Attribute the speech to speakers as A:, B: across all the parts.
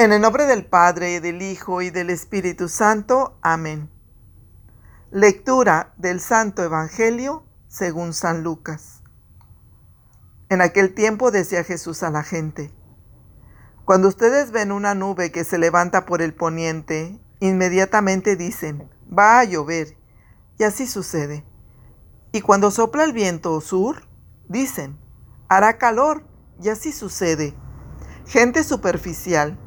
A: En el nombre del Padre, del Hijo y del Espíritu Santo. Amén. Lectura del Santo Evangelio según San Lucas. En aquel tiempo decía Jesús a la gente, Cuando ustedes ven una nube que se levanta por el poniente, inmediatamente dicen, va a llover, y así sucede. Y cuando sopla el viento sur, dicen, hará calor, y así sucede. Gente superficial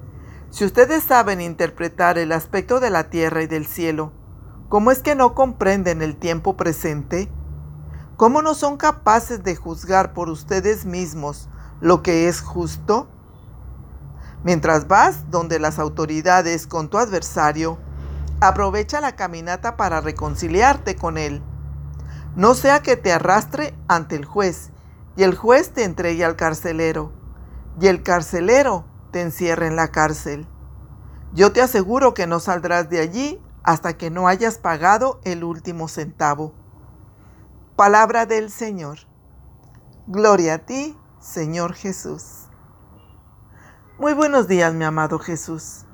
A: si ustedes saben interpretar el aspecto de la tierra y del cielo, ¿cómo es que no comprenden el tiempo presente? ¿Cómo no son capaces de juzgar por ustedes mismos lo que es justo? Mientras vas donde las autoridades con tu adversario, aprovecha la caminata para reconciliarte con él. No sea que te arrastre ante el juez y el juez te entregue al carcelero y el carcelero te encierre en la cárcel. Yo te aseguro que no saldrás de allí hasta que no hayas pagado el último centavo. Palabra del Señor. Gloria a ti, Señor Jesús. Muy buenos días, mi amado Jesús.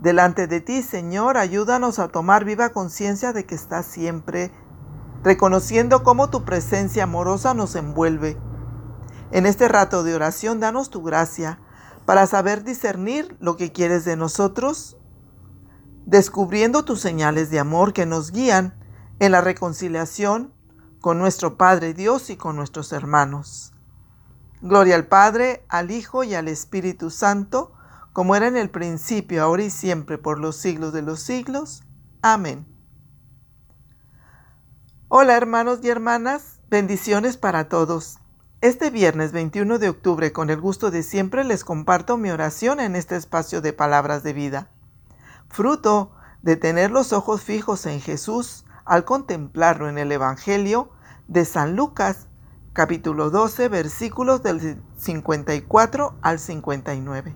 A: Delante de ti, Señor, ayúdanos a tomar viva conciencia de que estás siempre, reconociendo cómo tu presencia amorosa nos envuelve. En este rato de oración, danos tu gracia para saber discernir lo que quieres de nosotros, descubriendo tus señales de amor que nos guían en la reconciliación con nuestro Padre Dios y con nuestros hermanos. Gloria al Padre, al Hijo y al Espíritu Santo, como era en el principio, ahora y siempre, por los siglos de los siglos. Amén. Hola hermanos y hermanas, bendiciones para todos. Este viernes 21 de octubre, con el gusto de siempre, les comparto mi oración en este espacio de palabras de vida. Fruto de tener los ojos fijos en Jesús al contemplarlo en el Evangelio de San Lucas, capítulo 12, versículos del 54 al 59.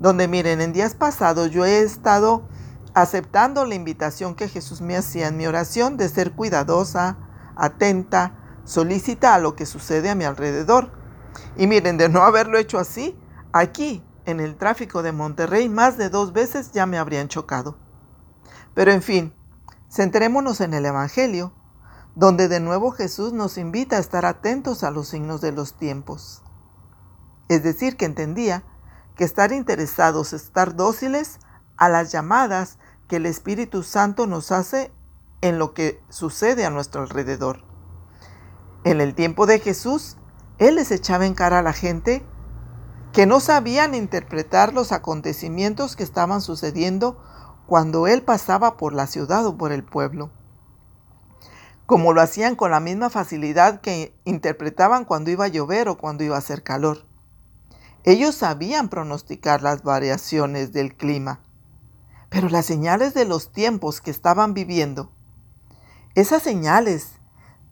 A: Donde miren, en días pasados yo he estado aceptando la invitación que Jesús me hacía en mi oración de ser cuidadosa, atenta, solicita a lo que sucede a mi alrededor. Y miren, de no haberlo hecho así, aquí, en el tráfico de Monterrey, más de dos veces ya me habrían chocado. Pero en fin, centrémonos en el Evangelio, donde de nuevo Jesús nos invita a estar atentos a los signos de los tiempos. Es decir, que entendía que estar interesados, estar dóciles a las llamadas que el Espíritu Santo nos hace en lo que sucede a nuestro alrededor. En el tiempo de Jesús, Él les echaba en cara a la gente que no sabían interpretar los acontecimientos que estaban sucediendo cuando Él pasaba por la ciudad o por el pueblo, como lo hacían con la misma facilidad que interpretaban cuando iba a llover o cuando iba a hacer calor. Ellos sabían pronosticar las variaciones del clima, pero las señales de los tiempos que estaban viviendo, esas señales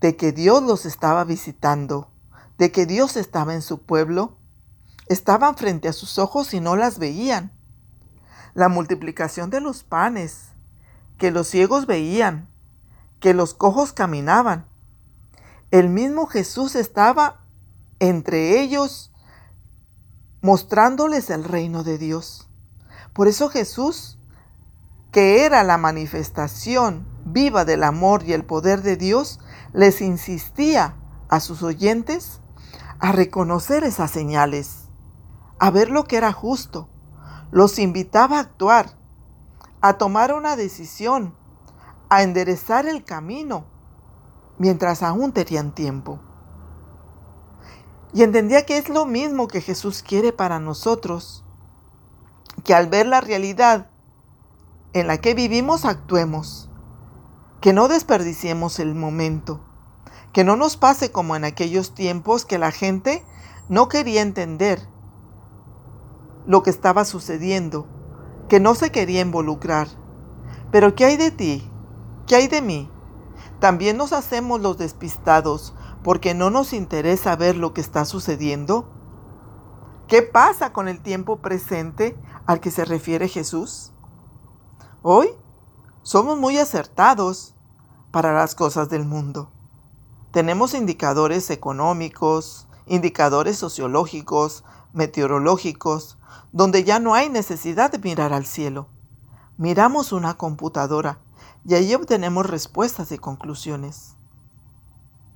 A: de que Dios los estaba visitando, de que Dios estaba en su pueblo, estaban frente a sus ojos y no las veían. La multiplicación de los panes, que los ciegos veían, que los cojos caminaban. El mismo Jesús estaba entre ellos mostrándoles el reino de Dios. Por eso Jesús, que era la manifestación viva del amor y el poder de Dios, les insistía a sus oyentes a reconocer esas señales, a ver lo que era justo. Los invitaba a actuar, a tomar una decisión, a enderezar el camino, mientras aún tenían tiempo. Y entendía que es lo mismo que Jesús quiere para nosotros, que al ver la realidad en la que vivimos actuemos que no desperdiciemos el momento, que no nos pase como en aquellos tiempos que la gente no quería entender lo que estaba sucediendo, que no se quería involucrar. Pero ¿qué hay de ti? ¿Qué hay de mí? También nos hacemos los despistados porque no nos interesa ver lo que está sucediendo. ¿Qué pasa con el tiempo presente al que se refiere Jesús? Hoy somos muy acertados para las cosas del mundo. Tenemos indicadores económicos, indicadores sociológicos meteorológicos, donde ya no hay necesidad de mirar al cielo. Miramos una computadora y ahí obtenemos respuestas y conclusiones.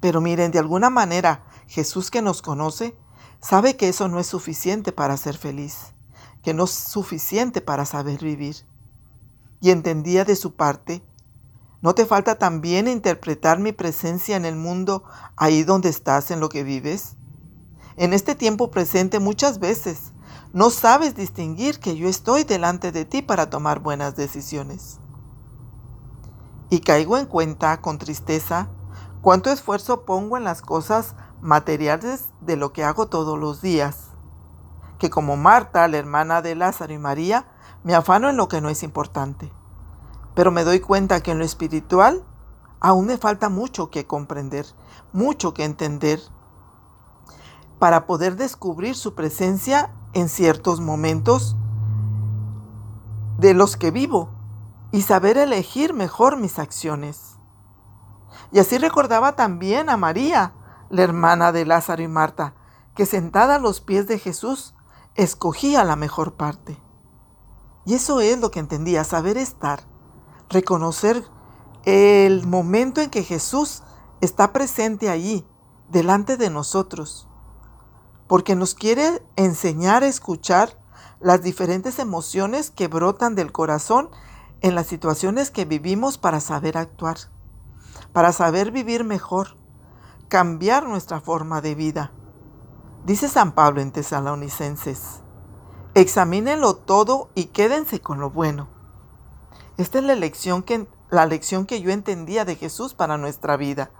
A: Pero miren, de alguna manera, Jesús que nos conoce, sabe que eso no es suficiente para ser feliz, que no es suficiente para saber vivir. Y entendía de su parte, ¿no te falta también interpretar mi presencia en el mundo ahí donde estás, en lo que vives? En este tiempo presente muchas veces no sabes distinguir que yo estoy delante de ti para tomar buenas decisiones. Y caigo en cuenta con tristeza cuánto esfuerzo pongo en las cosas materiales de lo que hago todos los días. Que como Marta, la hermana de Lázaro y María, me afano en lo que no es importante. Pero me doy cuenta que en lo espiritual aún me falta mucho que comprender, mucho que entender, para poder descubrir su presencia en ciertos momentos de los que vivo y saber elegir mejor mis acciones. Y así recordaba también a María, la hermana de Lázaro y Marta, que sentada a los pies de Jesús escogía la mejor parte. Y eso es lo que entendía, saber estar, reconocer el momento en que Jesús está presente allí, delante de nosotros porque nos quiere enseñar a escuchar las diferentes emociones que brotan del corazón en las situaciones que vivimos para saber actuar, para saber vivir mejor, cambiar nuestra forma de vida. Dice San Pablo en Tesalonicenses, examínenlo todo y quédense con lo bueno. Esta es la lección que, la lección que yo entendía de Jesús para nuestra vida.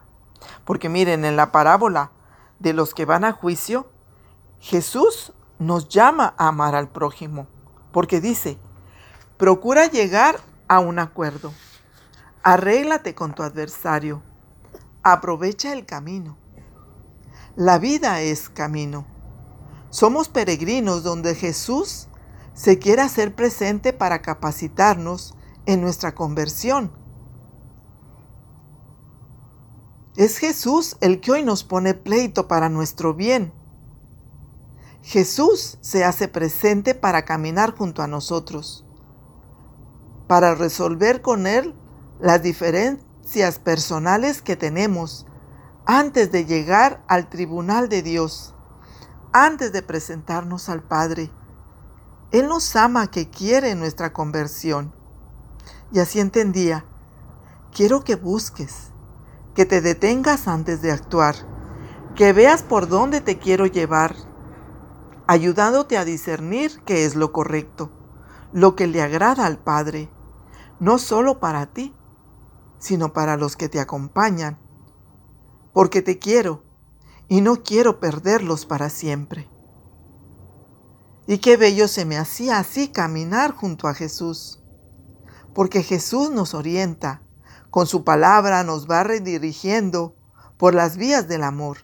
A: Porque miren, en la parábola de los que van a juicio, Jesús nos llama a amar al prójimo, porque dice, procura llegar a un acuerdo, arréglate con tu adversario, aprovecha el camino. La vida es camino. Somos peregrinos donde Jesús se quiere hacer presente para capacitarnos en nuestra conversión. Es Jesús el que hoy nos pone pleito para nuestro bien Jesús se hace presente para caminar junto a nosotros, para resolver con Él las diferencias personales que tenemos antes de llegar al tribunal de Dios, antes de presentarnos al Padre. Él nos ama que quiere nuestra conversión. Y así entendía, quiero que busques, que te detengas antes de actuar, que veas por dónde te quiero llevar ayudándote a discernir qué es lo correcto, lo que le agrada al Padre, no solo para ti, sino para los que te acompañan, porque te quiero y no quiero perderlos para siempre. Y qué bello se me hacía así caminar junto a Jesús, porque Jesús nos orienta, con su palabra nos va redirigiendo por las vías del amor,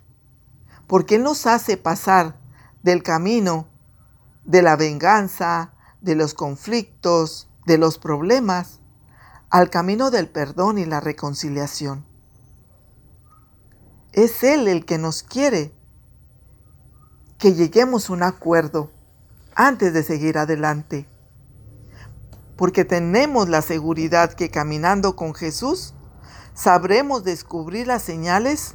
A: porque Él nos hace pasar del camino de la venganza, de los conflictos, de los problemas, al camino del perdón y la reconciliación. Es Él el que nos quiere que lleguemos a un acuerdo antes de seguir adelante, porque tenemos la seguridad que caminando con Jesús sabremos descubrir las señales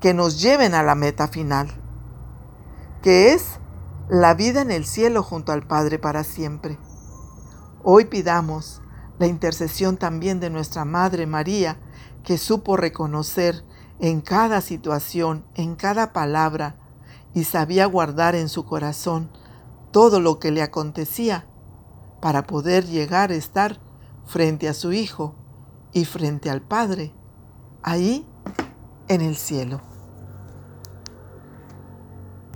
A: que nos lleven a la meta final que es la vida en el cielo junto al Padre para siempre. Hoy pidamos la intercesión también de nuestra Madre María, que supo reconocer en cada situación, en cada palabra, y sabía guardar en su corazón todo lo que le acontecía para poder llegar a estar frente a su Hijo y frente al Padre, ahí en el cielo.